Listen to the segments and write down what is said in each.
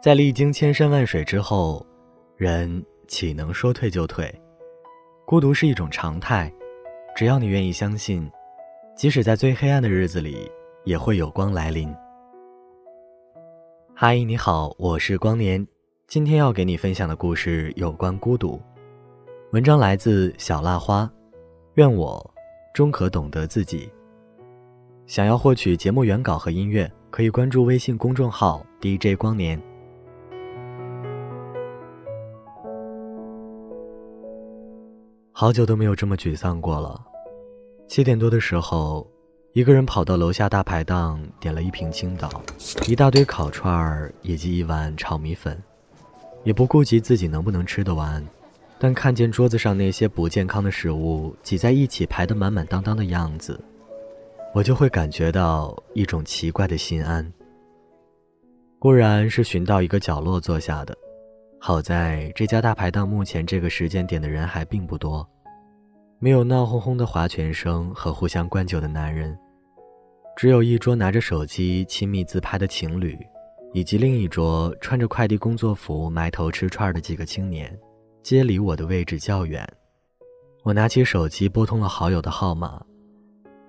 在历经千山万水之后，人岂能说退就退？孤独是一种常态，只要你愿意相信，即使在最黑暗的日子里，也会有光来临。嗨，你好，我是光年，今天要给你分享的故事有关孤独。文章来自小蜡花，愿我终可懂得自己。想要获取节目原稿和音乐，可以关注微信公众号 DJ 光年。好久都没有这么沮丧过了。七点多的时候，一个人跑到楼下大排档，点了一瓶青岛，一大堆烤串儿以及一碗炒米粉，也不顾及自己能不能吃得完。但看见桌子上那些不健康的食物挤在一起排得满满当当的样子，我就会感觉到一种奇怪的心安。固然是寻到一个角落坐下的。好在这家大排档目前这个时间点的人还并不多，没有闹哄哄的划拳声和互相灌酒的男人，只有一桌拿着手机亲密自拍的情侣，以及另一桌穿着快递工作服埋头吃串的几个青年，皆离我的位置较远。我拿起手机拨通了好友的号码，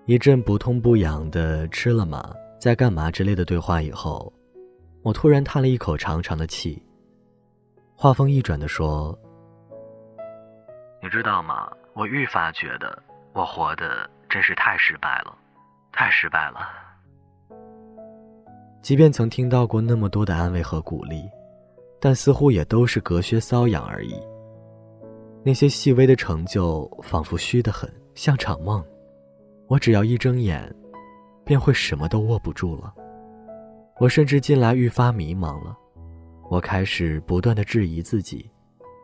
一阵不痛不痒的“吃了吗？在干嘛？”之类的对话以后，我突然叹了一口长长的气。话锋一转的说：“你知道吗？我愈发觉得我活的真是太失败了，太失败了。即便曾听到过那么多的安慰和鼓励，但似乎也都是隔靴搔痒而已。那些细微的成就仿佛虚得很，像场梦。我只要一睁眼，便会什么都握不住了。我甚至近来愈发迷茫了。”我开始不断的质疑自己，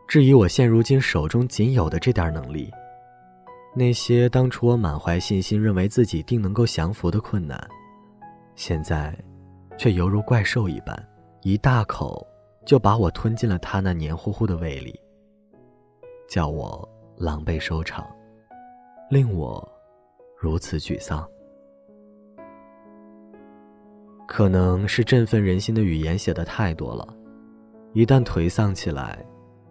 质疑我现如今手中仅有的这点能力。那些当初我满怀信心认为自己定能够降服的困难，现在，却犹如怪兽一般，一大口就把我吞进了他那黏糊糊的胃里，叫我狼狈收场，令我如此沮丧。可能是振奋人心的语言写的太多了。一旦颓丧起来，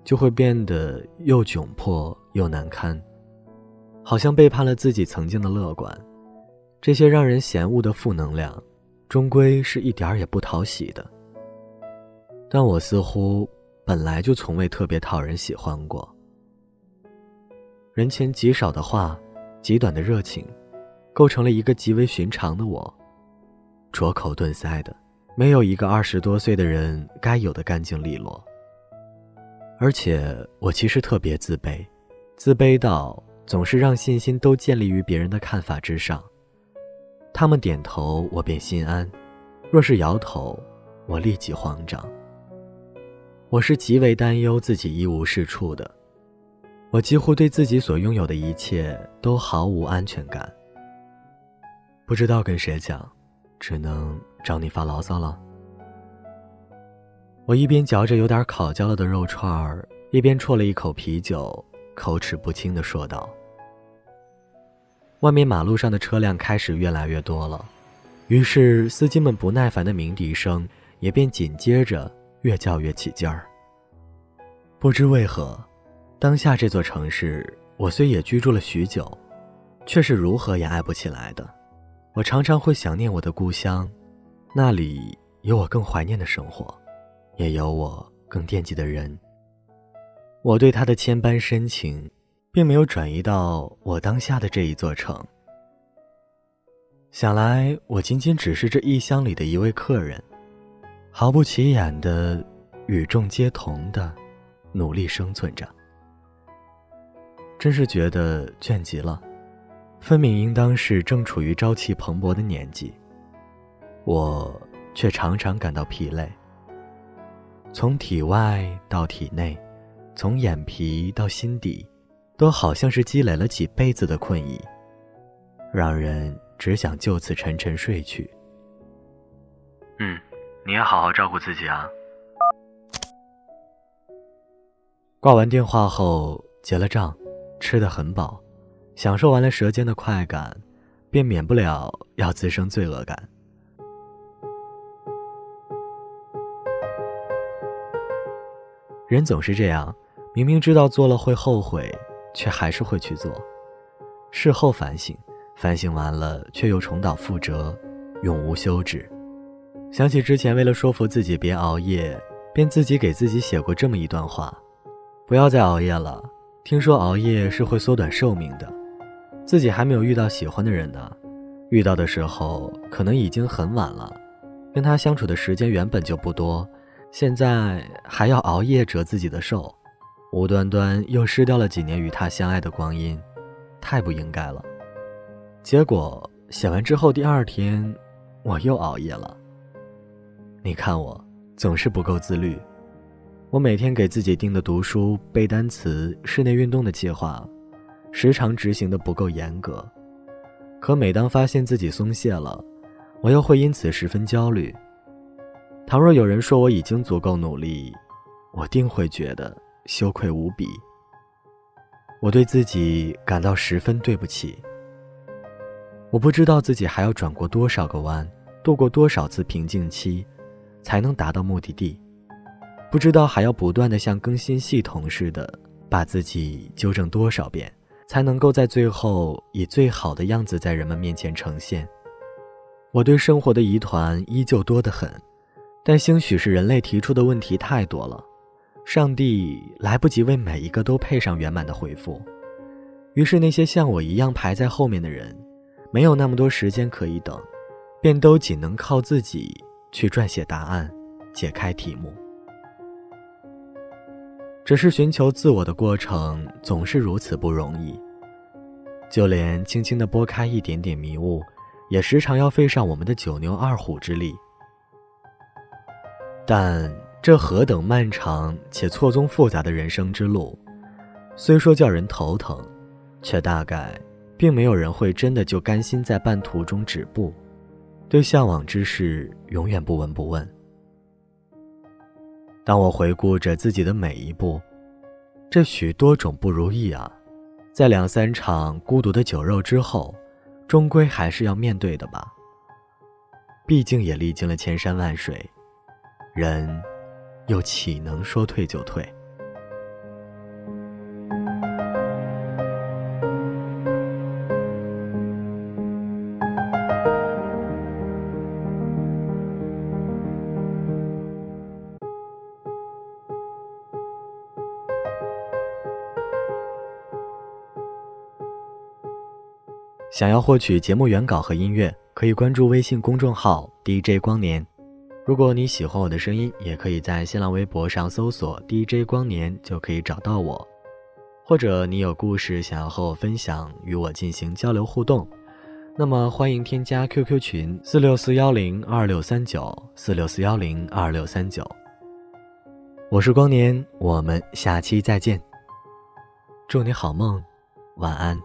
就会变得又窘迫又难堪，好像背叛了自己曾经的乐观。这些让人嫌恶的负能量，终归是一点儿也不讨喜的。但我似乎本来就从未特别讨人喜欢过。人前极少的话，极短的热情，构成了一个极为寻常的我，拙口钝腮的。没有一个二十多岁的人该有的干净利落。而且我其实特别自卑，自卑到总是让信心都建立于别人的看法之上。他们点头，我便心安；若是摇头，我立即慌张。我是极为担忧自己一无是处的，我几乎对自己所拥有的一切都毫无安全感。不知道跟谁讲，只能。找你发牢骚了。我一边嚼着有点烤焦了的肉串儿，一边啜了一口啤酒，口齿不清的说道：“外面马路上的车辆开始越来越多了，于是司机们不耐烦的鸣笛声也便紧接着越叫越起劲儿。不知为何，当下这座城市，我虽也居住了许久，却是如何也爱不起来的。我常常会想念我的故乡。”那里有我更怀念的生活，也有我更惦记的人。我对他的千般深情，并没有转移到我当下的这一座城。想来，我仅仅只是这异乡里的一位客人，毫不起眼的，与众皆同的，努力生存着。真是觉得倦极了，分明应当是正处于朝气蓬勃的年纪。我却常常感到疲累。从体外到体内，从眼皮到心底，都好像是积累了几辈子的困意，让人只想就此沉沉睡去。嗯，你也好好照顾自己啊。挂完电话后结了账，吃得很饱，享受完了舌尖的快感，便免不了要滋生罪恶感。人总是这样，明明知道做了会后悔，却还是会去做。事后反省，反省完了却又重蹈覆辙，永无休止。想起之前为了说服自己别熬夜，便自己给自己写过这么一段话：不要再熬夜了。听说熬夜是会缩短寿命的，自己还没有遇到喜欢的人呢，遇到的时候可能已经很晚了，跟他相处的时间原本就不多，现在还要熬夜折自己的寿，无端端又失掉了几年与他相爱的光阴，太不应该了。结果写完之后第二天，我又熬夜了。你看我总是不够自律。我每天给自己定的读书、背单词、室内运动的计划，时常执行的不够严格。可每当发现自己松懈了，我又会因此十分焦虑。倘若有人说我已经足够努力，我定会觉得羞愧无比。我对自己感到十分对不起。我不知道自己还要转过多少个弯，度过多少次瓶颈期，才能达到目的地。不知道还要不断的像更新系统似的，把自己纠正多少遍，才能够在最后以最好的样子在人们面前呈现。我对生活的疑团依旧多得很，但兴许是人类提出的问题太多了，上帝来不及为每一个都配上圆满的回复，于是那些像我一样排在后面的人，没有那么多时间可以等，便都仅能靠自己去撰写答案，解开题目。只是寻求自我的过程总是如此不容易，就连轻轻地拨开一点点迷雾，也时常要费上我们的九牛二虎之力。但这何等漫长且错综复杂的人生之路，虽说叫人头疼，却大概并没有人会真的就甘心在半途中止步，对向往之事永远不闻不问。当我回顾着自己的每一步，这许多种不如意啊，在两三场孤独的酒肉之后，终归还是要面对的吧。毕竟也历经了千山万水，人又岂能说退就退？想要获取节目原稿和音乐，可以关注微信公众号 DJ 光年。如果你喜欢我的声音，也可以在新浪微博上搜索 DJ 光年，就可以找到我。或者你有故事想要和我分享，与我进行交流互动，那么欢迎添加 QQ 群四六四幺零二六三九四六四幺零二六三九。我是光年，我们下期再见。祝你好梦，晚安。